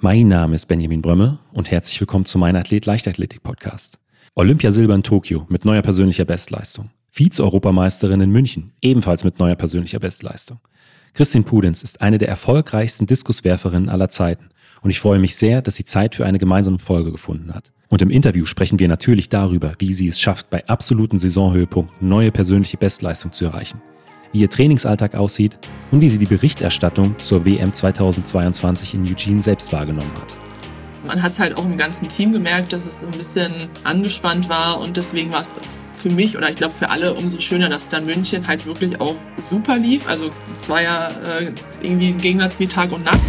Mein Name ist Benjamin Brömme und herzlich willkommen zu meinem Athlet Leichtathletik Podcast. Olympiasilber in Tokio mit neuer persönlicher Bestleistung. Vize-Europameisterin in München, ebenfalls mit neuer persönlicher Bestleistung. Christine Pudenz ist eine der erfolgreichsten Diskuswerferinnen aller Zeiten und ich freue mich sehr, dass sie Zeit für eine gemeinsame Folge gefunden hat. Und im Interview sprechen wir natürlich darüber, wie sie es schafft, bei absoluten Saisonhöhepunkten neue persönliche Bestleistung zu erreichen wie ihr Trainingsalltag aussieht und wie sie die Berichterstattung zur WM 2022 in Eugene selbst wahrgenommen hat. Man hat es halt auch im ganzen Team gemerkt, dass es ein bisschen angespannt war und deswegen war es für mich oder ich glaube für alle umso schöner, dass dann München halt wirklich auch super lief. Also es war ja äh, irgendwie ein Gegensatz wie Tag und Nacht.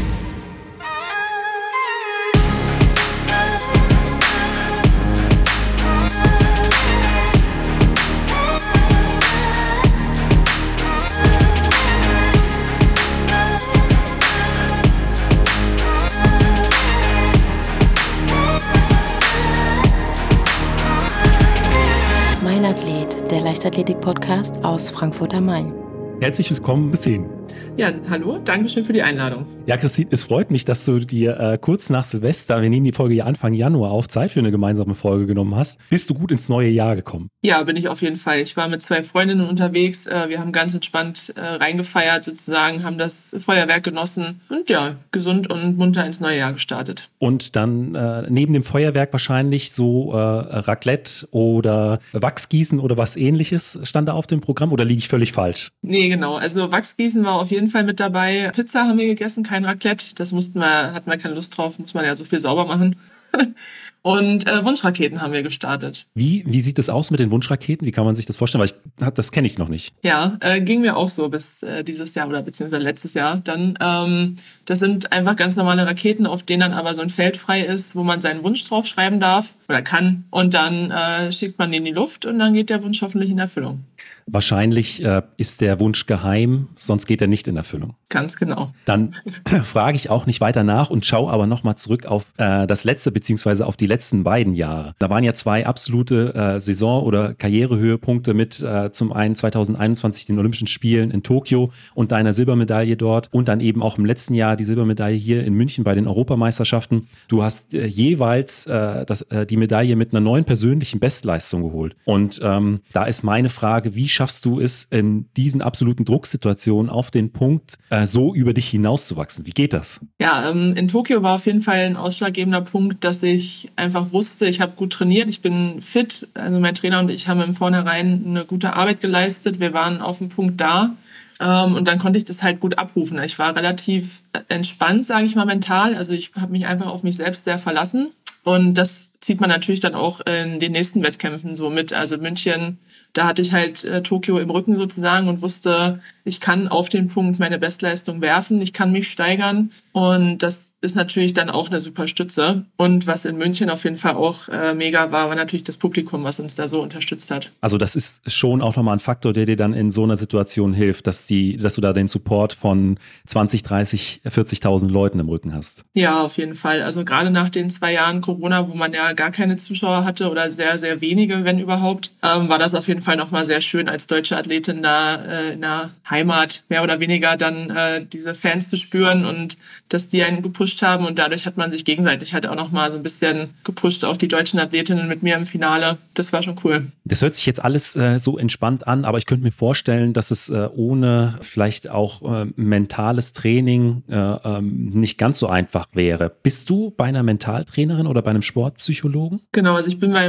Leichtathletik-Podcast aus Frankfurt am Main. Herzlich willkommen, Christine. Ja, hallo, danke schön für die Einladung. Ja, Christine, es freut mich, dass du dir äh, kurz nach Silvester, wir nehmen die Folge ja Anfang Januar auf, Zeit für eine gemeinsame Folge genommen hast. Bist du gut ins neue Jahr gekommen? Ja, bin ich auf jeden Fall. Ich war mit zwei Freundinnen unterwegs. Äh, wir haben ganz entspannt äh, reingefeiert sozusagen, haben das Feuerwerk genossen und ja, gesund und munter ins neue Jahr gestartet. Und dann äh, neben dem Feuerwerk wahrscheinlich so äh, Raclette oder Wachsgießen oder was ähnliches stand da auf dem Programm oder liege ich völlig falsch? Nee, genau. Also Wachsgießen war auf jeden Fall mit dabei. Pizza haben wir gegessen, kein Raclette. Das mussten wir, hatten wir keine Lust drauf, muss man ja so viel sauber machen. Und äh, Wunschraketen haben wir gestartet. Wie, wie sieht das aus mit den Wunschraketen? Wie kann man sich das vorstellen? Weil ich, das kenne ich noch nicht. Ja, äh, ging mir auch so bis äh, dieses Jahr oder beziehungsweise letztes Jahr. Dann, ähm, das sind einfach ganz normale Raketen, auf denen dann aber so ein Feld frei ist, wo man seinen Wunsch draufschreiben darf oder kann. Und dann äh, schickt man den in die Luft und dann geht der Wunsch hoffentlich in Erfüllung. Wahrscheinlich äh, ist der Wunsch geheim, sonst geht er nicht in Erfüllung. Ganz genau. Dann frage ich auch nicht weiter nach und schaue aber nochmal zurück auf äh, das letzte beziehungsweise auf die letzten beiden Jahre. Da waren ja zwei absolute äh, Saison- oder Karrierehöhepunkte mit äh, zum einen 2021 den Olympischen Spielen in Tokio und deiner Silbermedaille dort und dann eben auch im letzten Jahr die Silbermedaille hier in München bei den Europameisterschaften. Du hast äh, jeweils äh, das, äh, die Medaille mit einer neuen persönlichen Bestleistung geholt. Und ähm, da ist meine Frage, wie schaffst du es in diesen absoluten Drucksituationen auf den Punkt, äh, so über dich hinauszuwachsen? Wie geht das? Ja, ähm, in Tokio war auf jeden Fall ein ausschlaggebender Punkt, dass ich einfach wusste, ich habe gut trainiert, ich bin fit. Also mein Trainer und ich haben im Vornherein eine gute Arbeit geleistet. Wir waren auf dem Punkt da. Ähm, und dann konnte ich das halt gut abrufen. Ich war relativ entspannt, sage ich mal, mental. Also ich habe mich einfach auf mich selbst sehr verlassen. Und das zieht man natürlich dann auch in den nächsten Wettkämpfen so mit. Also München, da hatte ich halt äh, Tokio im Rücken sozusagen und wusste, ich kann auf den Punkt meine Bestleistung werfen, ich kann mich steigern und das ist natürlich dann auch eine super Stütze. Und was in München auf jeden Fall auch äh, mega war, war natürlich das Publikum, was uns da so unterstützt hat. Also das ist schon auch nochmal ein Faktor, der dir dann in so einer Situation hilft, dass die, dass du da den Support von 20, 30, 40.000 Leuten im Rücken hast. Ja, auf jeden Fall. Also gerade nach den zwei Jahren Corona, wo man ja gar keine Zuschauer hatte oder sehr, sehr wenige, wenn überhaupt, ähm, war das auf jeden Fall nochmal sehr schön, als deutsche Athletin da äh, in der Heimat mehr oder weniger dann äh, diese Fans zu spüren und dass die einen gepusht haben und dadurch hat man sich gegenseitig halt auch nochmal so ein bisschen gepusht, auch die deutschen Athletinnen mit mir im Finale. Das war schon cool. Das hört sich jetzt alles äh, so entspannt an, aber ich könnte mir vorstellen, dass es äh, ohne vielleicht auch äh, mentales Training äh, ähm, nicht ganz so einfach wäre. Bist du bei einer Mentaltrainerin oder bei einem Sportpsychologen? Psychologen? Genau, also ich bin bei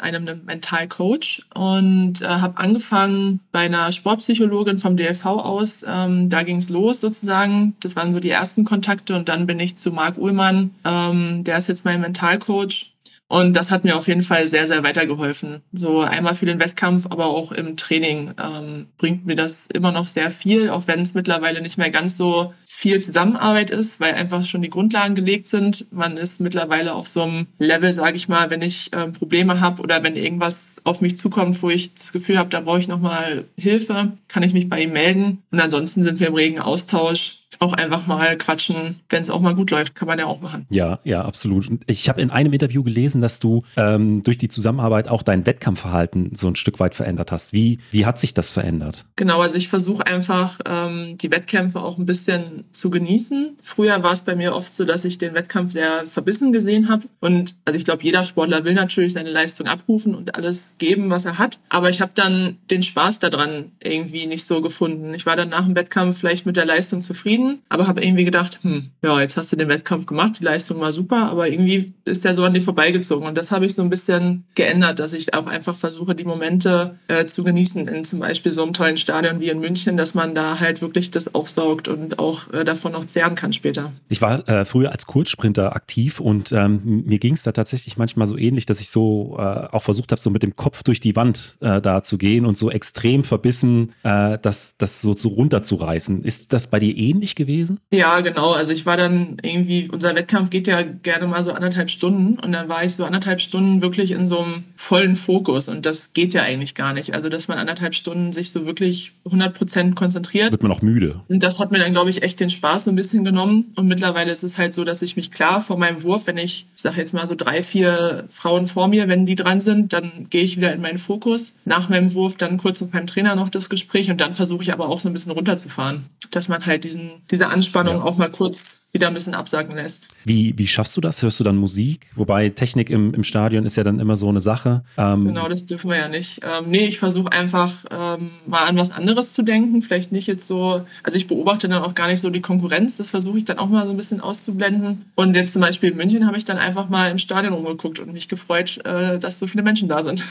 einem Mentalcoach und äh, habe angefangen bei einer Sportpsychologin vom DLV aus. Ähm, da ging es los sozusagen. Das waren so die ersten Kontakte und dann bin ich zu Marc Uhlmann. Ähm, der ist jetzt mein Mentalcoach und das hat mir auf jeden Fall sehr, sehr weitergeholfen. So einmal für den Wettkampf, aber auch im Training ähm, bringt mir das immer noch sehr viel, auch wenn es mittlerweile nicht mehr ganz so viel Zusammenarbeit ist, weil einfach schon die Grundlagen gelegt sind. Man ist mittlerweile auf so einem Level, sage ich mal, wenn ich äh, Probleme habe oder wenn irgendwas auf mich zukommt, wo ich das Gefühl habe, da brauche ich nochmal Hilfe, kann ich mich bei ihm melden. Und ansonsten sind wir im regen Austausch auch einfach mal quatschen, wenn es auch mal gut läuft, kann man ja auch machen. Ja, ja, absolut. Ich habe in einem Interview gelesen, dass du ähm, durch die Zusammenarbeit auch dein Wettkampfverhalten so ein Stück weit verändert hast. Wie, wie hat sich das verändert? Genau, also ich versuche einfach ähm, die Wettkämpfe auch ein bisschen zu genießen. Früher war es bei mir oft so, dass ich den Wettkampf sehr verbissen gesehen habe. Und also ich glaube, jeder Sportler will natürlich seine Leistung abrufen und alles geben, was er hat. Aber ich habe dann den Spaß daran irgendwie nicht so gefunden. Ich war dann nach dem Wettkampf vielleicht mit der Leistung zufrieden, aber habe irgendwie gedacht, hm, ja, jetzt hast du den Wettkampf gemacht, die Leistung war super, aber irgendwie ist der so an dir vorbeigezogen. Und das habe ich so ein bisschen geändert, dass ich auch einfach versuche, die Momente äh, zu genießen in zum Beispiel so einem tollen Stadion wie in München, dass man da halt wirklich das aufsaugt und auch äh, davon noch zehren kann später. Ich war äh, früher als Kurzsprinter aktiv und ähm, mir ging es da tatsächlich manchmal so ähnlich, dass ich so äh, auch versucht habe, so mit dem Kopf durch die Wand äh, da zu gehen und so extrem verbissen äh, das, das so zu runterzureißen. Ist das bei dir ähnlich gewesen? Ja, genau. Also ich war dann irgendwie, unser Wettkampf geht ja gerne mal so anderthalb Stunden und dann war ich so anderthalb Stunden wirklich in so einem vollen Fokus und das geht ja eigentlich gar nicht. Also dass man anderthalb Stunden sich so wirklich 100 Prozent konzentriert. Wird man auch müde. Und das hat mir dann, glaube ich, echt den Spaß so ein bisschen genommen und mittlerweile ist es halt so, dass ich mich klar vor meinem Wurf, wenn ich, ich sage jetzt mal so drei, vier Frauen vor mir, wenn die dran sind, dann gehe ich wieder in meinen Fokus. Nach meinem Wurf dann kurz mit meinem Trainer noch das Gespräch und dann versuche ich aber auch so ein bisschen runterzufahren, dass man halt diesen, diese Anspannung ja. auch mal kurz wieder ein bisschen absagen lässt. Wie, wie schaffst du das? Hörst du dann Musik? Wobei Technik im, im Stadion ist ja dann immer so eine Sache. Ähm genau, das dürfen wir ja nicht. Ähm, nee, ich versuche einfach ähm, mal an was anderes zu denken. Vielleicht nicht jetzt so, also ich beobachte dann auch gar nicht so die Konkurrenz. Das versuche ich dann auch mal so ein bisschen auszublenden. Und jetzt zum Beispiel in München habe ich dann einfach mal im Stadion umgeguckt und mich gefreut, äh, dass so viele Menschen da sind.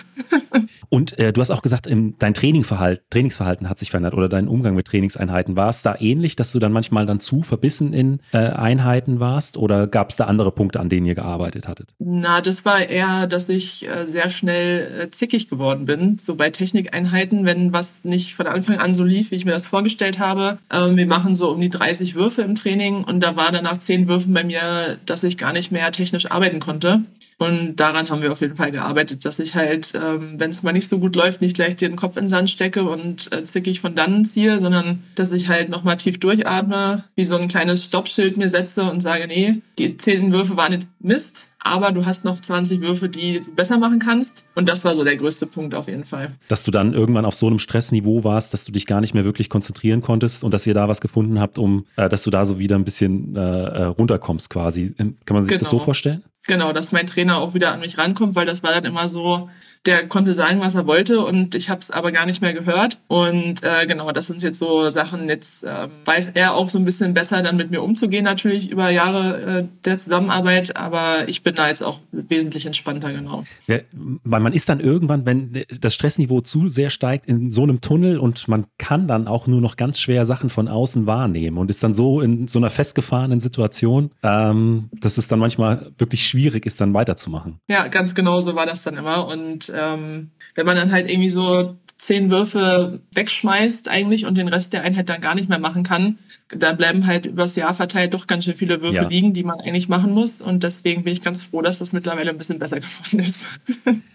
und äh, du hast auch gesagt, dein Trainingverhalten, Trainingsverhalten hat sich verändert oder dein Umgang mit Trainingseinheiten. War es da ähnlich, dass du dann manchmal dann zu verbissen in äh, Einheiten warst oder gab es da andere Punkte, an denen ihr gearbeitet hattet? Na, das war eher, dass ich äh, sehr schnell äh, zickig geworden bin. So bei Technikeinheiten, wenn was nicht von Anfang an so lief, wie ich mir das vorgestellt habe. Ähm, wir machen so um die 30 Würfe im Training und da war dann nach 10 Würfen bei mir, dass ich gar nicht mehr technisch arbeiten konnte. Und daran haben wir auf jeden Fall gearbeitet, dass ich halt, ähm, wenn es mal nicht so gut läuft, nicht gleich den Kopf in den Sand stecke und äh, zickig von dannen ziehe, sondern dass ich halt nochmal tief durchatme, wie so ein kleines Stoppschild mir setze und sage, nee, die zehn Würfe waren nicht Mist, aber du hast noch 20 Würfe, die du besser machen kannst. Und das war so der größte Punkt auf jeden Fall. Dass du dann irgendwann auf so einem Stressniveau warst, dass du dich gar nicht mehr wirklich konzentrieren konntest und dass ihr da was gefunden habt, um, äh, dass du da so wieder ein bisschen äh, äh runterkommst quasi. Kann man sich genau. das so genau. vorstellen? Genau, dass mein Trainer auch wieder an mich rankommt, weil das war dann immer so, der konnte sagen, was er wollte und ich habe es aber gar nicht mehr gehört. Und äh, genau, das sind jetzt so Sachen, jetzt äh, weiß er auch so ein bisschen besser dann mit mir umzugehen, natürlich über Jahre äh, der Zusammenarbeit, aber ich bin da jetzt auch wesentlich entspannter, genau. Ja, weil man ist dann irgendwann, wenn das Stressniveau zu sehr steigt, in so einem Tunnel und man kann dann auch nur noch ganz schwer Sachen von außen wahrnehmen und ist dann so in so einer festgefahrenen Situation, ähm, dass es dann manchmal wirklich schwierig ist, dann weiterzumachen. Ja, ganz genau so war das dann immer und ähm, wenn man dann halt irgendwie so zehn Würfe wegschmeißt eigentlich und den Rest der Einheit dann gar nicht mehr machen kann, da bleiben halt übers Jahr verteilt doch ganz schön viele Würfe ja. liegen, die man eigentlich machen muss. Und deswegen bin ich ganz froh, dass das mittlerweile ein bisschen besser geworden ist.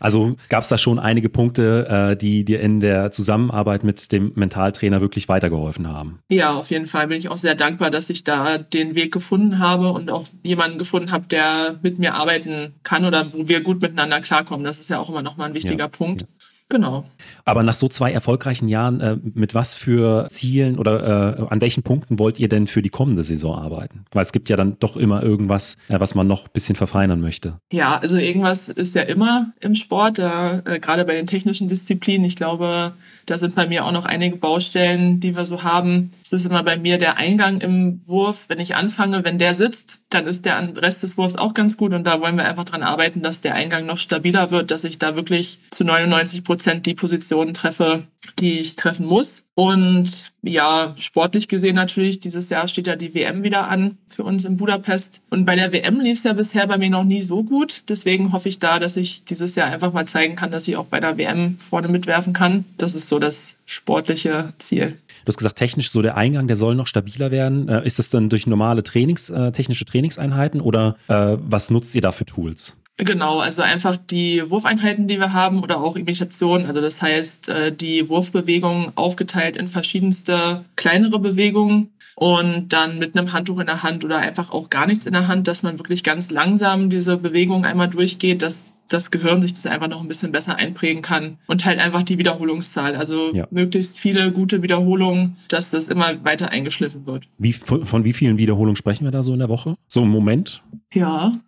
Also gab es da schon einige Punkte, äh, die dir in der Zusammenarbeit mit dem Mentaltrainer wirklich weitergeholfen haben? Ja, auf jeden Fall bin ich auch sehr dankbar, dass ich da den Weg gefunden habe und auch jemanden gefunden habe, der mit mir arbeiten kann oder wo wir gut miteinander klarkommen. Das ist ja auch immer nochmal ein wichtiger ja. Punkt. Ja. Genau. Aber nach so zwei erfolgreichen Jahren, äh, mit was für Zielen oder äh, an welchen Punkten wollt ihr denn für die kommende Saison arbeiten? Weil es gibt ja dann doch immer irgendwas, äh, was man noch ein bisschen verfeinern möchte. Ja, also irgendwas ist ja immer im Sport, äh, gerade bei den technischen Disziplinen. Ich glaube, da sind bei mir auch noch einige Baustellen, die wir so haben. Es ist immer bei mir der Eingang im Wurf. Wenn ich anfange, wenn der sitzt, dann ist der Rest des Wurfs auch ganz gut und da wollen wir einfach dran arbeiten, dass der Eingang noch stabiler wird, dass ich da wirklich zu 99 Prozent Prozent die Positionen treffe, die ich treffen muss. Und ja, sportlich gesehen natürlich, dieses Jahr steht ja die WM wieder an für uns in Budapest. Und bei der WM lief es ja bisher bei mir noch nie so gut. Deswegen hoffe ich da, dass ich dieses Jahr einfach mal zeigen kann, dass ich auch bei der WM vorne mitwerfen kann. Das ist so das sportliche Ziel. Du hast gesagt, technisch so der Eingang, der soll noch stabiler werden. Äh, ist das dann durch normale Trainings, äh, technische Trainingseinheiten oder äh, was nutzt ihr da für Tools? Genau, also einfach die Wurfeinheiten, die wir haben oder auch Imitation. Also das heißt, äh, die Wurfbewegungen aufgeteilt in verschiedenste kleinere Bewegungen und dann mit einem Handtuch in der Hand oder einfach auch gar nichts in der Hand, dass man wirklich ganz langsam diese Bewegung einmal durchgeht, dass das Gehirn sich das einfach noch ein bisschen besser einprägen kann und halt einfach die Wiederholungszahl, also ja. möglichst viele gute Wiederholungen, dass das immer weiter eingeschliffen wird. Wie, von, von wie vielen Wiederholungen sprechen wir da so in der Woche? So im Moment? Ja,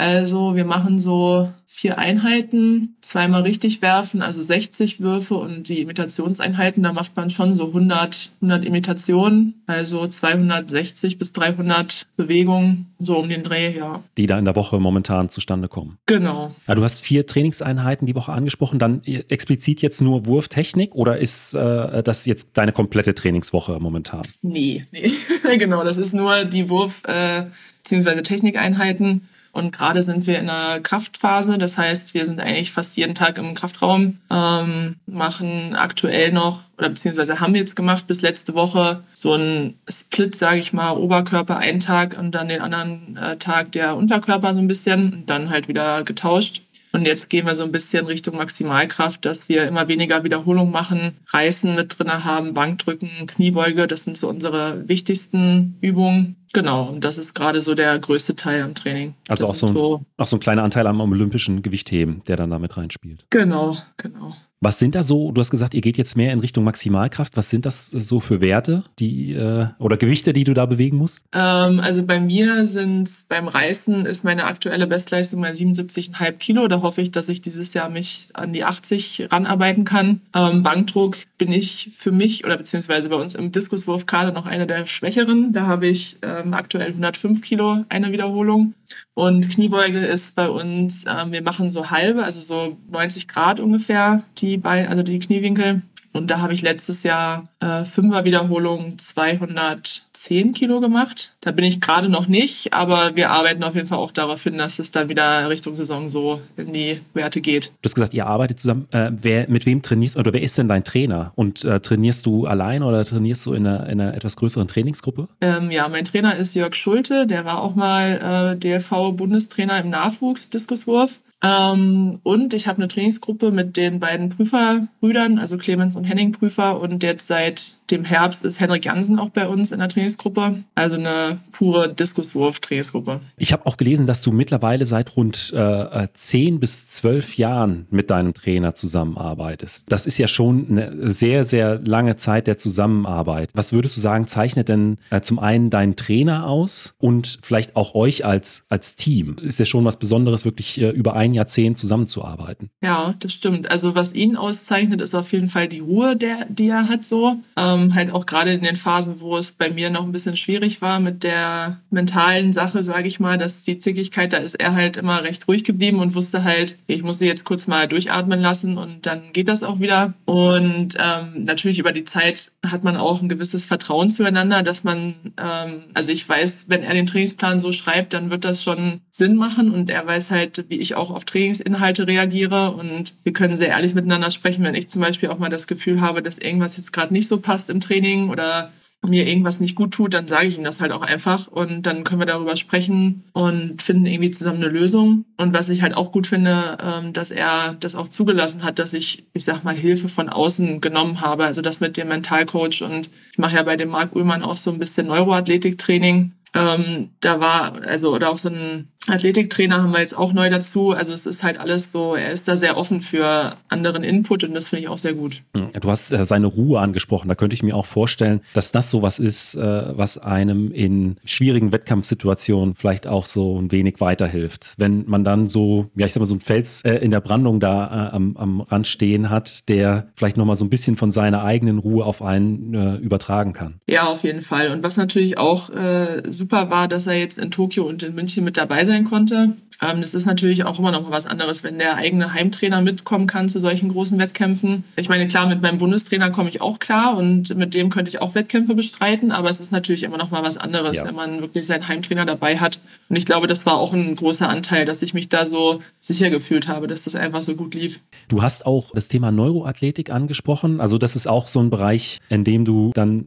also wir machen so vier Einheiten, zweimal richtig werfen, also 60 Würfe und die Imitationseinheiten, da macht man schon so 100, 100 Imitationen, also 260 bis 300 Bewegungen, so um den Dreh, ja. Die da in der Woche momentan zustande kommen. Genau. Ja, du hast vier Trainingseinheiten die Woche angesprochen, dann explizit jetzt nur Wurftechnik oder ist äh, das jetzt deine komplette Trainingswoche momentan? Nee, nee, genau, das ist nur die Wurf- äh, bzw. Technikeinheiten. Und gerade sind wir in einer Kraftphase, das heißt, wir sind eigentlich fast jeden Tag im Kraftraum, ähm, machen aktuell noch oder beziehungsweise haben jetzt gemacht bis letzte Woche so ein Split, sage ich mal, Oberkörper einen Tag und dann den anderen äh, Tag der Unterkörper so ein bisschen, und dann halt wieder getauscht. Und jetzt gehen wir so ein bisschen Richtung Maximalkraft, dass wir immer weniger Wiederholung machen, Reißen mit drin haben, Bankdrücken, Kniebeuge. Das sind so unsere wichtigsten Übungen. Genau, und das ist gerade so der größte Teil am Training. Also auch so, ein, so auch so ein kleiner Anteil am olympischen Gewichtheben, der dann damit reinspielt. Genau, genau. Was sind da so, du hast gesagt, ihr geht jetzt mehr in Richtung Maximalkraft. Was sind das so für Werte die, äh, oder Gewichte, die du da bewegen musst? Ähm, also bei mir sind beim Reißen ist meine aktuelle Bestleistung bei 77,5 Kilo. Da hoffe ich, dass ich dieses Jahr mich an die 80 ranarbeiten kann. Ähm, Bankdruck bin ich für mich oder beziehungsweise bei uns im Diskuswurf gerade noch einer der Schwächeren. Da habe ich ähm, aktuell 105 Kilo eine Wiederholung. Und Kniebeuge ist bei uns, ähm, wir machen so halbe, also so 90 Grad ungefähr, die Beine, also die Kniewinkel. Und da habe ich letztes Jahr äh, Fünfer Wiederholung 210 Kilo gemacht. Da bin ich gerade noch nicht, aber wir arbeiten auf jeden Fall auch darauf hin, dass es dann wieder Richtung Saison so in die Werte geht. Du hast gesagt, ihr arbeitet zusammen. Äh, wer, mit wem trainierst oder wer ist denn dein Trainer? Und äh, trainierst du allein oder trainierst du in einer, in einer etwas größeren Trainingsgruppe? Ähm, ja, mein Trainer ist Jörg Schulte. Der war auch mal äh, DLV-Bundestrainer im Nachwuchs-Diskuswurf. Ähm, und ich habe eine Trainingsgruppe mit den beiden Prüferbrüdern, also Clemens und Henning Prüfer. Und jetzt seit dem Herbst ist Henrik Jansen auch bei uns in der Trainingsgruppe. Also eine pure Diskuswurf-Trainingsgruppe. Ich habe auch gelesen, dass du mittlerweile seit rund äh, zehn bis zwölf Jahren mit deinem Trainer zusammenarbeitest. Das ist ja schon eine sehr, sehr lange Zeit der Zusammenarbeit. Was würdest du sagen, zeichnet denn äh, zum einen deinen Trainer aus und vielleicht auch euch als, als Team? Ist ja schon was Besonderes, wirklich äh, über ein Jahrzehnt zusammenzuarbeiten. Ja, das stimmt. Also was ihn auszeichnet, ist auf jeden Fall die Ruhe, der, die er hat so. Ähm, ähm, halt auch gerade in den Phasen, wo es bei mir noch ein bisschen schwierig war mit der mentalen Sache, sage ich mal, dass die Zickigkeit, da ist er halt immer recht ruhig geblieben und wusste halt, ich muss sie jetzt kurz mal durchatmen lassen und dann geht das auch wieder. Und ähm, natürlich über die Zeit hat man auch ein gewisses Vertrauen zueinander, dass man, ähm, also ich weiß, wenn er den Trainingsplan so schreibt, dann wird das schon Sinn machen und er weiß halt, wie ich auch auf Trainingsinhalte reagiere und wir können sehr ehrlich miteinander sprechen, wenn ich zum Beispiel auch mal das Gefühl habe, dass irgendwas jetzt gerade nicht so passt im Training oder mir irgendwas nicht gut tut, dann sage ich ihm das halt auch einfach und dann können wir darüber sprechen und finden irgendwie zusammen eine Lösung. Und was ich halt auch gut finde, ähm, dass er das auch zugelassen hat, dass ich, ich sag mal, Hilfe von außen genommen habe. Also das mit dem Mentalcoach und ich mache ja bei dem Marc Ullmann auch so ein bisschen Neuroathletiktraining ähm, da war, also, oder auch so ein Athletiktrainer haben wir jetzt auch neu dazu. Also es ist halt alles so, er ist da sehr offen für anderen Input und das finde ich auch sehr gut. Hm, du hast äh, seine Ruhe angesprochen. Da könnte ich mir auch vorstellen, dass das sowas ist, äh, was einem in schwierigen Wettkampfsituationen vielleicht auch so ein wenig weiterhilft. Wenn man dann so, ja, ich sag mal, so ein Fels äh, in der Brandung da am, am Rand stehen hat, der vielleicht nochmal so ein bisschen von seiner eigenen Ruhe auf einen übertragen kann. Ja, auf jeden Fall. Und was natürlich auch äh, super war, dass er jetzt in Tokio und in München mit dabei sein konnte. Ähm, das ist natürlich auch immer noch mal was anderes, wenn der eigene Heimtrainer mitkommen kann zu solchen großen Wettkämpfen. Ich meine, klar, mit meinem Bundestrainer komme ich auch klar und mit dem könnte ich auch Wettkämpfe bestreiten, aber es ist natürlich immer noch mal was anderes, ja. wenn man wirklich seinen Heimtrainer dabei hat. Und ich glaube, das war auch ein großer Anteil, dass ich mich da so sicher gefühlt habe, dass das einfach so gut lief. Du hast auch das Thema Neuroathletik angesprochen. Also das ist auch so ein Bereich, in dem du dann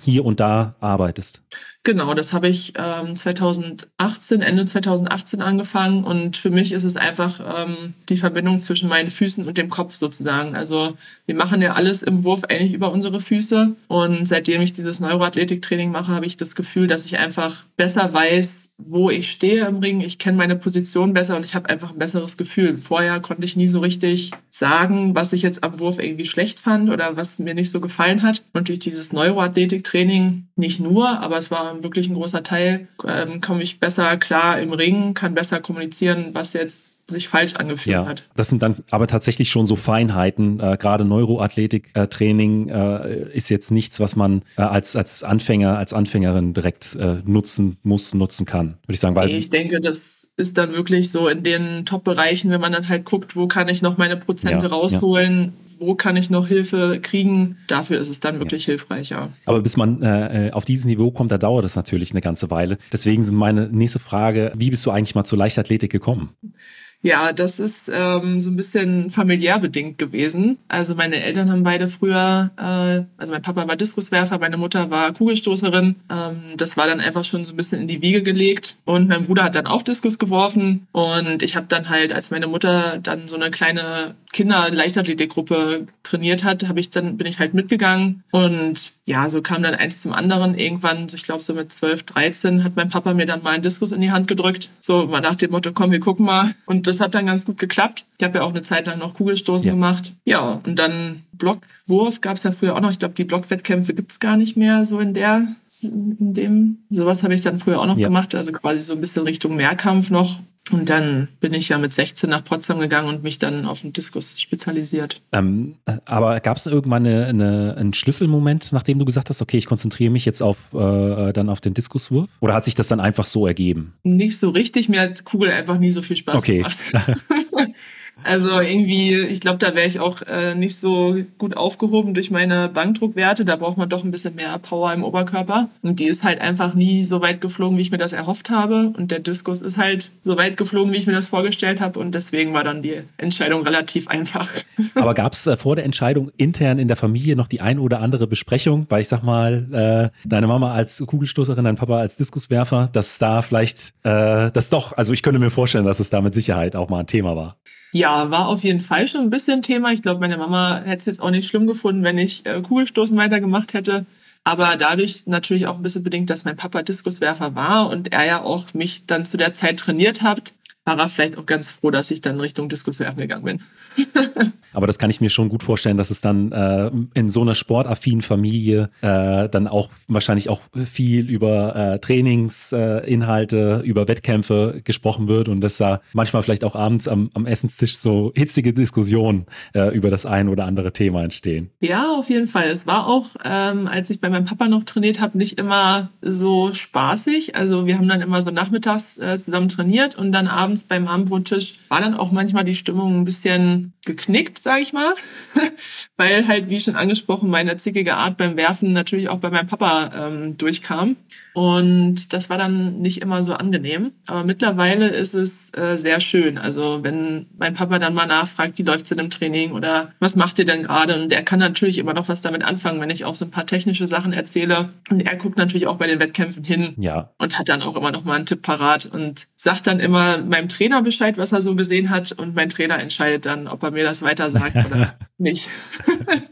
hier und da arbeitest. Genau, das habe ich ähm, 2018, Ende 2018 angefangen und für mich ist es einfach ähm, die Verbindung zwischen meinen Füßen und dem Kopf sozusagen. Also wir machen ja alles im Wurf eigentlich über unsere Füße und seitdem ich dieses Neuroathletiktraining mache, habe ich das Gefühl, dass ich einfach besser weiß, wo ich stehe im Ring. Ich kenne meine Position besser und ich habe einfach ein besseres Gefühl. Vorher konnte ich nie so richtig sagen, was ich jetzt am Wurf irgendwie schlecht fand oder was mir nicht so gefallen hat. Und durch dieses Neuroathletiktraining nicht nur, aber es war wirklich ein großer Teil, ähm, komme ich besser klar im Ring, kann besser kommunizieren, was jetzt sich falsch angefühlt ja, hat. Das sind dann aber tatsächlich schon so Feinheiten. Äh, Gerade Neuroathletik-Training äh, ist jetzt nichts, was man äh, als, als Anfänger, als Anfängerin direkt äh, nutzen muss, nutzen kann, würde ich sagen. Weil ich denke, das ist dann wirklich so in den Top-Bereichen, wenn man dann halt guckt, wo kann ich noch meine Prozente ja, rausholen, ja wo kann ich noch Hilfe kriegen, dafür ist es dann wirklich ja. hilfreich, ja. Aber bis man äh, äh, auf dieses Niveau kommt, da dauert es natürlich eine ganze Weile. Deswegen meine nächste Frage, wie bist du eigentlich mal zur Leichtathletik gekommen? Ja, das ist ähm, so ein bisschen familiär bedingt gewesen. Also meine Eltern haben beide früher, äh, also mein Papa war Diskuswerfer, meine Mutter war Kugelstoßerin. Ähm, das war dann einfach schon so ein bisschen in die Wiege gelegt. Und mein Bruder hat dann auch Diskus geworfen. Und ich habe dann halt, als meine Mutter dann so eine kleine Kinder-Leichtathletikgruppe trainiert hat, habe ich dann bin ich halt mitgegangen und ja, so kam dann eins zum anderen. Irgendwann, ich glaube so mit 12, 13, hat mein Papa mir dann mal einen Diskus in die Hand gedrückt. So mal nach dem Motto, komm, wir gucken mal. Und das hat dann ganz gut geklappt. Ich habe ja auch eine Zeit lang noch Kugelstoßen ja. gemacht. Ja, und dann Blockwurf gab es ja früher auch noch. Ich glaube, die Blockwettkämpfe gibt es gar nicht mehr so in der, in dem. Sowas habe ich dann früher auch noch ja. gemacht. Also quasi so ein bisschen Richtung Mehrkampf noch. Und dann bin ich ja mit 16 nach Potsdam gegangen und mich dann auf den Diskus spezialisiert. Ähm, aber gab es irgendwann eine, eine, einen Schlüsselmoment, nachdem du gesagt hast, okay, ich konzentriere mich jetzt auf äh, dann auf den Diskuswurf? Oder hat sich das dann einfach so ergeben? Nicht so richtig. Mir hat Kugel einfach nie so viel Spaß okay. gemacht. Also irgendwie, ich glaube, da wäre ich auch äh, nicht so gut aufgehoben durch meine Bankdruckwerte. Da braucht man doch ein bisschen mehr Power im Oberkörper. Und die ist halt einfach nie so weit geflogen, wie ich mir das erhofft habe. Und der Diskus ist halt so weit geflogen, wie ich mir das vorgestellt habe. Und deswegen war dann die Entscheidung relativ einfach. Aber gab es äh, vor der Entscheidung intern in der Familie noch die ein oder andere Besprechung? Weil ich sag mal, äh, deine Mama als Kugelstoßerin, dein Papa als Diskuswerfer, dass da vielleicht äh, das doch, also ich könnte mir vorstellen, dass es da mit Sicherheit auch mal ein Thema war. Ja, war auf jeden Fall schon ein bisschen Thema. Ich glaube, meine Mama hätte es jetzt auch nicht schlimm gefunden, wenn ich äh, Kugelstoßen weitergemacht hätte. Aber dadurch natürlich auch ein bisschen bedingt, dass mein Papa Diskuswerfer war und er ja auch mich dann zu der Zeit trainiert hat, war er vielleicht auch ganz froh, dass ich dann Richtung Diskuswerfen gegangen bin. Aber das kann ich mir schon gut vorstellen, dass es dann äh, in so einer sportaffinen Familie äh, dann auch wahrscheinlich auch viel über äh, Trainingsinhalte, über Wettkämpfe gesprochen wird und dass da manchmal vielleicht auch abends am, am Essenstisch so hitzige Diskussionen äh, über das ein oder andere Thema entstehen. Ja, auf jeden Fall. Es war auch, ähm, als ich bei meinem Papa noch trainiert habe, nicht immer so spaßig. Also wir haben dann immer so nachmittags äh, zusammen trainiert und dann abends abends beim Abendbrottisch war dann auch manchmal die Stimmung ein bisschen geknickt, sage ich mal, weil halt, wie schon angesprochen, meine zickige Art beim Werfen natürlich auch bei meinem Papa ähm, durchkam. Und das war dann nicht immer so angenehm. Aber mittlerweile ist es äh, sehr schön. Also wenn mein Papa dann mal nachfragt, wie läuft's denn im Training oder was macht ihr denn gerade? Und er kann natürlich immer noch was damit anfangen, wenn ich auch so ein paar technische Sachen erzähle. Und er guckt natürlich auch bei den Wettkämpfen hin ja. und hat dann auch immer noch mal einen Tipp parat und sagt dann immer meinem Trainer Bescheid, was er so gesehen hat. Und mein Trainer entscheidet dann, ob er mir das weiter sagt oder nicht.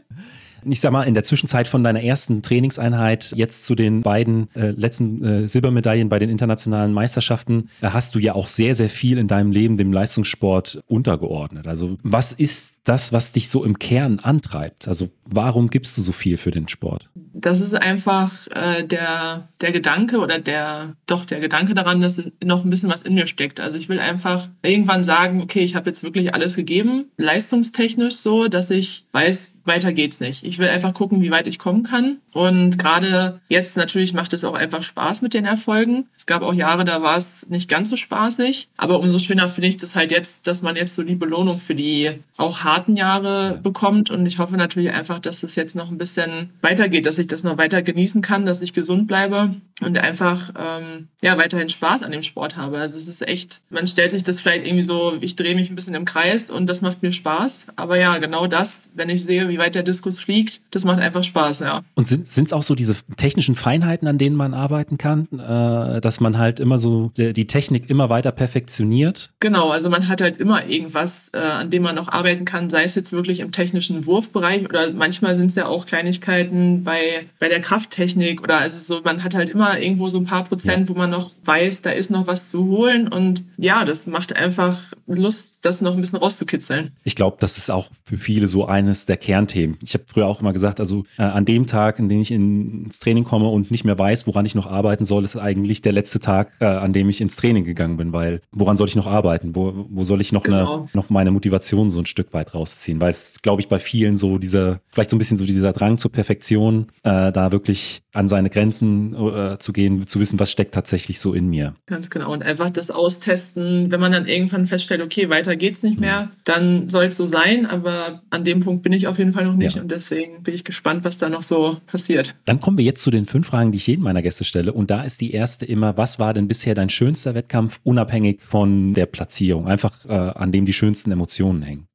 Ich sag mal, in der Zwischenzeit von deiner ersten Trainingseinheit jetzt zu den beiden äh, letzten äh, Silbermedaillen bei den internationalen Meisterschaften äh, hast du ja auch sehr, sehr viel in deinem Leben dem Leistungssport untergeordnet. Also was ist das, was dich so im Kern antreibt? Also warum gibst du so viel für den Sport? Das ist einfach äh, der, der Gedanke oder der, doch der Gedanke daran, dass noch ein bisschen was in mir steckt. Also ich will einfach irgendwann sagen, okay, ich habe jetzt wirklich alles gegeben, leistungstechnisch so, dass ich weiß, weiter geht's nicht. Ich will einfach gucken, wie weit ich kommen kann. Und gerade jetzt natürlich macht es auch einfach Spaß mit den Erfolgen. Es gab auch Jahre, da war es nicht ganz so spaßig. Aber umso schöner finde ich das halt jetzt, dass man jetzt so die Belohnung für die auch harten Jahre bekommt. Und ich hoffe natürlich einfach, dass es jetzt noch ein bisschen weitergeht, dass ich das noch weiter genießen kann, dass ich gesund bleibe und einfach ähm, ja weiterhin Spaß an dem Sport habe. Also es ist echt, man stellt sich das vielleicht irgendwie so, ich drehe mich ein bisschen im Kreis und das macht mir Spaß. Aber ja, genau das, wenn ich sehe, wie weit der Diskus fliegt. Das macht einfach Spaß, ja. Und sind es auch so diese technischen Feinheiten, an denen man arbeiten kann, äh, dass man halt immer so die, Technik immer weiter perfektioniert? Genau, also man hat halt immer irgendwas, äh, an dem man noch arbeiten kann, sei es jetzt wirklich im technischen Wurfbereich oder manchmal sind es ja auch Kleinigkeiten bei, bei der Krafttechnik oder also so, man hat halt immer irgendwo so ein paar Prozent, ja. wo man noch weiß, da ist noch was zu holen und ja, das macht einfach Lust, das noch ein bisschen rauszukitzeln. Ich glaube, das ist auch für viele so eines der Kernthemen. Ich habe früher auch immer gesagt, also äh, an dem Tag, an dem ich ins Training komme und nicht mehr weiß, woran ich noch arbeiten soll, ist eigentlich der letzte Tag, äh, an dem ich ins Training gegangen bin, weil woran soll ich noch arbeiten? Wo, wo soll ich noch, genau. eine, noch meine Motivation so ein Stück weit rausziehen? Weil es, glaube ich, bei vielen so dieser, vielleicht so ein bisschen so dieser Drang zur Perfektion, äh, da wirklich an seine Grenzen äh, zu gehen, zu wissen, was steckt tatsächlich so in mir. Ganz genau. Und einfach das austesten, wenn man dann irgendwann feststellt, okay, weiter geht's nicht mehr, mhm. dann soll es so sein. Aber an dem Punkt bin ich auf jeden Fall noch nicht. Ja. Und deswegen bin ich gespannt, was da noch so passiert. Dann kommen wir jetzt zu den fünf Fragen, die ich jedem meiner Gäste stelle. Und da ist die erste immer, was war denn bisher dein schönster Wettkampf, unabhängig von der Platzierung? Einfach äh, an dem die schönsten Emotionen hängen.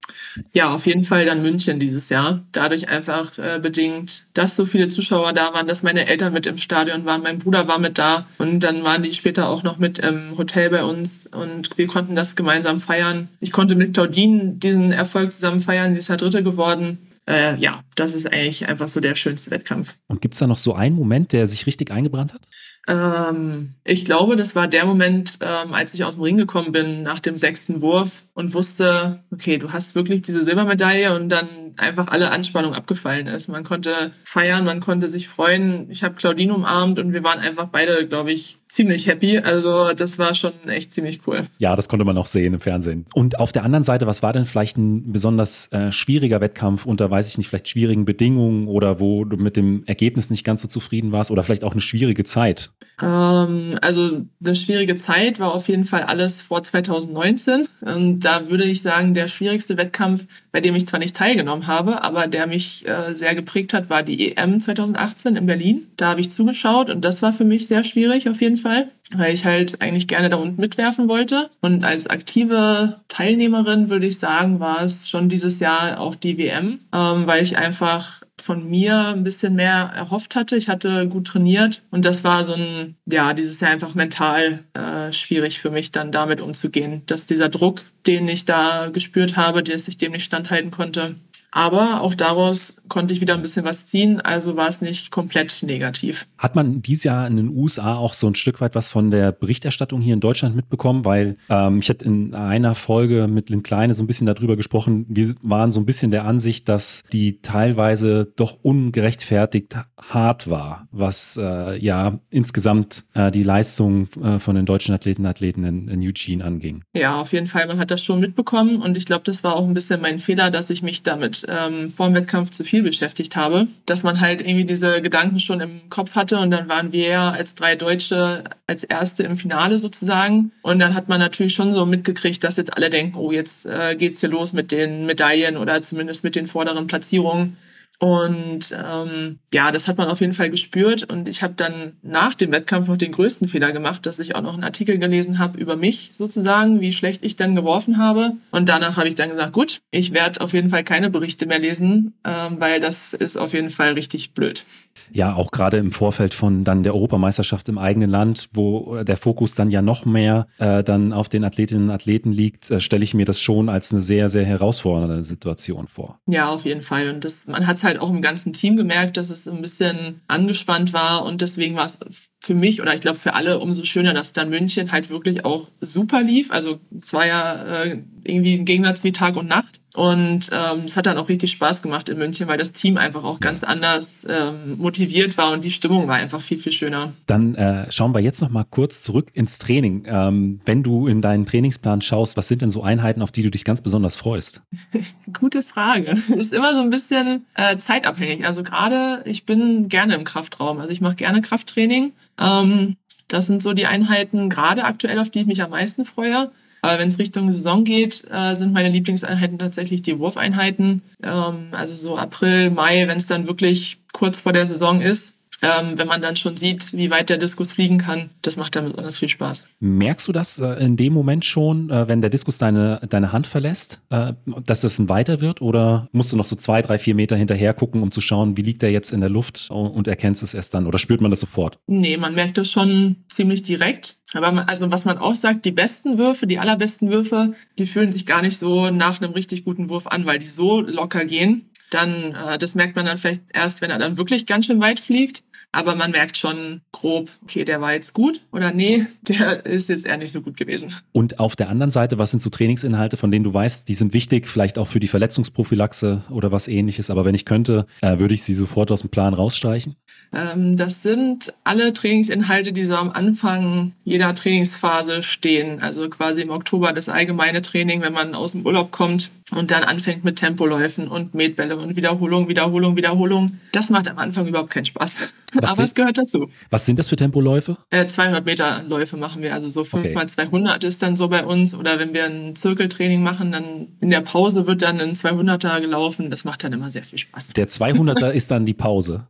Ja, auf jeden Fall dann München dieses Jahr. Dadurch einfach äh, bedingt, dass so viele Zuschauer da waren, dass meine Eltern mit im Stadion waren, mein Bruder war mit da und dann waren die später auch noch mit im Hotel bei uns und wir konnten das gemeinsam feiern. Ich konnte mit Claudine diesen Erfolg zusammen feiern, sie ist ja Dritte geworden äh, ja, das ist eigentlich einfach so der schönste Wettkampf. Und gibt es da noch so einen Moment, der sich richtig eingebrannt hat? Ähm, ich glaube, das war der Moment, ähm, als ich aus dem Ring gekommen bin nach dem sechsten Wurf und wusste, okay, du hast wirklich diese Silbermedaille und dann einfach alle Anspannung abgefallen ist. Man konnte feiern, man konnte sich freuen. Ich habe Claudine umarmt und wir waren einfach beide, glaube ich, ziemlich happy. Also das war schon echt ziemlich cool. Ja, das konnte man auch sehen im Fernsehen. Und auf der anderen Seite, was war denn vielleicht ein besonders äh, schwieriger Wettkampf unter, weiß ich nicht, vielleicht schwierigen Bedingungen oder wo du mit dem Ergebnis nicht ganz so zufrieden warst oder vielleicht auch eine schwierige Zeit? Ähm, also eine schwierige Zeit war auf jeden Fall alles vor 2019. Und da würde ich sagen, der schwierigste Wettkampf, bei dem ich zwar nicht teilgenommen habe, aber der mich äh, sehr geprägt hat, war die EM 2018 in Berlin. Da habe ich zugeschaut und das war für mich sehr schwierig auf jeden Fall. Weil ich halt eigentlich gerne da unten mitwerfen wollte. Und als aktive Teilnehmerin würde ich sagen, war es schon dieses Jahr auch die WM, ähm, weil ich einfach von mir ein bisschen mehr erhofft hatte. Ich hatte gut trainiert und das war so ein, ja, dieses Jahr einfach mental äh, schwierig für mich dann damit umzugehen, dass dieser Druck, den ich da gespürt habe, dass ich dem nicht standhalten konnte, aber auch daraus konnte ich wieder ein bisschen was ziehen, also war es nicht komplett negativ. Hat man dieses Jahr in den USA auch so ein Stück weit was von der Berichterstattung hier in Deutschland mitbekommen? Weil ähm, ich hatte in einer Folge mit Lynn Kleine so ein bisschen darüber gesprochen. Wir waren so ein bisschen der Ansicht, dass die teilweise doch ungerechtfertigt hart war, was äh, ja insgesamt äh, die Leistung äh, von den deutschen Athleten und Athleten in, in Eugene anging. Ja, auf jeden Fall. Man hat das schon mitbekommen und ich glaube, das war auch ein bisschen mein Fehler, dass ich mich damit ähm, vor dem Wettkampf zu viel beschäftigt habe, dass man halt irgendwie diese Gedanken schon im Kopf hatte und dann waren wir ja als drei Deutsche als Erste im Finale sozusagen und dann hat man natürlich schon so mitgekriegt, dass jetzt alle denken, oh, jetzt äh, geht's hier los mit den Medaillen oder zumindest mit den vorderen Platzierungen. Und ähm, ja, das hat man auf jeden Fall gespürt. Und ich habe dann nach dem Wettkampf noch den größten Fehler gemacht, dass ich auch noch einen Artikel gelesen habe über mich sozusagen, wie schlecht ich dann geworfen habe. Und danach habe ich dann gesagt, gut, ich werde auf jeden Fall keine Berichte mehr lesen, ähm, weil das ist auf jeden Fall richtig blöd. Ja, auch gerade im Vorfeld von dann der Europameisterschaft im eigenen Land, wo der Fokus dann ja noch mehr äh, dann auf den Athletinnen und Athleten liegt, äh, stelle ich mir das schon als eine sehr, sehr herausfordernde Situation vor. Ja, auf jeden Fall. Und das, man hat halt auch im ganzen Team gemerkt, dass es ein bisschen angespannt war und deswegen war es für mich oder ich glaube für alle umso schöner, dass dann München halt wirklich auch super lief. Also es war ja äh, irgendwie ein Gegensatz wie Tag und Nacht. Und ähm, es hat dann auch richtig Spaß gemacht in München, weil das Team einfach auch ganz anders ähm, motiviert war und die Stimmung war einfach viel, viel schöner. Dann äh, schauen wir jetzt noch mal kurz zurück ins Training. Ähm, wenn du in deinen Trainingsplan schaust, was sind denn so Einheiten, auf die du dich ganz besonders freust? Gute Frage. Ist immer so ein bisschen äh, zeitabhängig. Also gerade, ich bin gerne im Kraftraum. Also ich mache gerne Krafttraining. Ähm, das sind so die Einheiten gerade aktuell, auf die ich mich am meisten freue. Aber wenn es Richtung Saison geht, äh, sind meine Lieblingseinheiten tatsächlich die Wurfeinheiten. Ähm, also so April, Mai, wenn es dann wirklich kurz vor der Saison ist. Ähm, wenn man dann schon sieht, wie weit der Diskus fliegen kann, das macht dann besonders viel Spaß. Merkst du das äh, in dem Moment schon, äh, wenn der Diskus deine, deine Hand verlässt, äh, dass das ein weiter wird? Oder musst du noch so zwei, drei, vier Meter hinterher gucken, um zu schauen, wie liegt der jetzt in der Luft und erkennst es erst dann? Oder spürt man das sofort? Nee, man merkt das schon ziemlich direkt. Aber man, also was man auch sagt, die besten Würfe, die allerbesten Würfe, die fühlen sich gar nicht so nach einem richtig guten Wurf an, weil die so locker gehen. Dann, äh, das merkt man dann vielleicht erst, wenn er dann wirklich ganz schön weit fliegt. Aber man merkt schon grob, okay, der war jetzt gut oder nee, der ist jetzt eher nicht so gut gewesen. Und auf der anderen Seite, was sind so Trainingsinhalte, von denen du weißt, die sind wichtig, vielleicht auch für die Verletzungsprophylaxe oder was ähnliches. Aber wenn ich könnte, äh, würde ich sie sofort aus dem Plan rausstreichen? Ähm, das sind alle Trainingsinhalte, die so am Anfang jeder Trainingsphase stehen. Also quasi im Oktober das allgemeine Training, wenn man aus dem Urlaub kommt und dann anfängt mit Tempoläufen und Metbälle und Wiederholung, Wiederholung, Wiederholung. Das macht am Anfang überhaupt keinen Spaß. Was Aber es gehört dazu. Was sind das für Tempoläufe? Äh, 200 Meter Läufe machen wir. Also so 5 okay. mal 200 ist dann so bei uns. Oder wenn wir ein Zirkeltraining machen, dann in der Pause wird dann ein 200er gelaufen. Das macht dann immer sehr viel Spaß. Der 200er ist dann die Pause.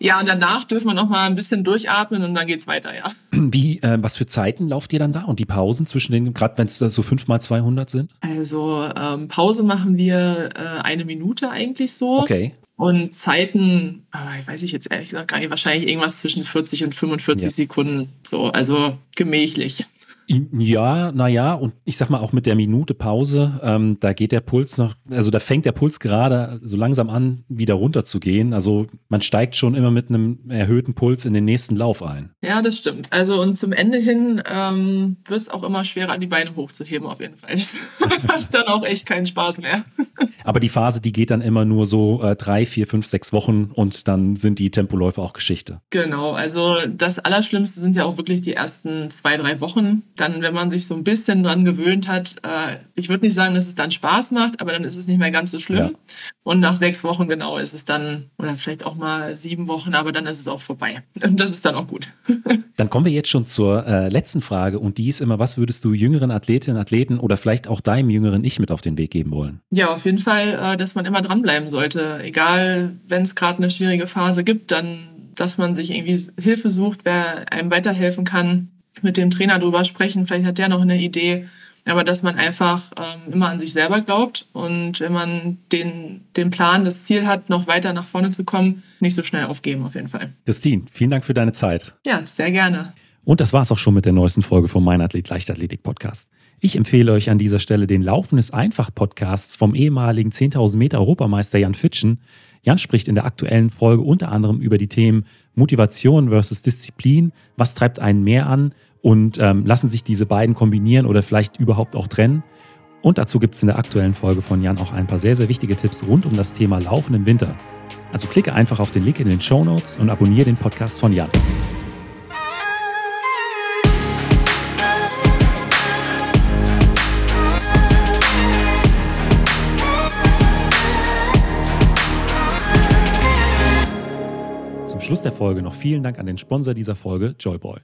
Ja, und danach dürfen wir noch mal ein bisschen durchatmen und dann geht's weiter, ja. Wie, äh, was für Zeiten lauft ihr dann da und die Pausen zwischen den, gerade wenn es so 5 mal 200 sind? Also ähm, Pause machen wir äh, eine Minute eigentlich so. Okay. Und Zeiten, äh, weiß ich jetzt ehrlich gesagt gar nicht, wahrscheinlich irgendwas zwischen 40 und 45 ja. Sekunden. So, also gemächlich. Ja, naja, und ich sag mal auch mit der Minute Pause, ähm, da geht der Puls noch, also da fängt der Puls gerade so langsam an, wieder runter zu gehen. Also man steigt schon immer mit einem erhöhten Puls in den nächsten Lauf ein. Ja, das stimmt. Also und zum Ende hin ähm, wird es auch immer schwerer, die Beine hochzuheben, auf jeden Fall. Das macht dann auch echt keinen Spaß mehr. Aber die Phase, die geht dann immer nur so äh, drei, vier, fünf, sechs Wochen und dann sind die Tempoläufe auch Geschichte. Genau, also das Allerschlimmste sind ja auch wirklich die ersten zwei, drei Wochen dann, wenn man sich so ein bisschen dran gewöhnt hat, äh, ich würde nicht sagen, dass es dann Spaß macht, aber dann ist es nicht mehr ganz so schlimm. Ja. Und nach sechs Wochen genau ist es dann, oder vielleicht auch mal sieben Wochen, aber dann ist es auch vorbei. Und das ist dann auch gut. dann kommen wir jetzt schon zur äh, letzten Frage und die ist immer, was würdest du jüngeren Athletinnen, Athleten oder vielleicht auch deinem jüngeren Ich mit auf den Weg geben wollen? Ja, auf jeden Fall, äh, dass man immer dranbleiben sollte. Egal, wenn es gerade eine schwierige Phase gibt, dann dass man sich irgendwie Hilfe sucht, wer einem weiterhelfen kann mit dem Trainer drüber sprechen. Vielleicht hat der noch eine Idee. Aber dass man einfach ähm, immer an sich selber glaubt und wenn man den, den Plan, das Ziel hat, noch weiter nach vorne zu kommen, nicht so schnell aufgeben, auf jeden Fall. Christine, vielen Dank für deine Zeit. Ja, sehr gerne. Und das war es auch schon mit der neuesten Folge vom Mein Athlet Leichtathletik Podcast. Ich empfehle euch an dieser Stelle den Laufen ist einfach Podcasts vom ehemaligen 10.000 Meter Europameister Jan Fitschen. Jan spricht in der aktuellen Folge unter anderem über die Themen Motivation versus Disziplin, was treibt einen mehr an und ähm, lassen sich diese beiden kombinieren oder vielleicht überhaupt auch trennen. Und dazu gibt es in der aktuellen Folge von Jan auch ein paar sehr, sehr wichtige Tipps rund um das Thema Laufen im Winter. Also klicke einfach auf den Link in den Show Notes und abonniere den Podcast von Jan. Zum Schluss der Folge noch vielen Dank an den Sponsor dieser Folge, Joyboy.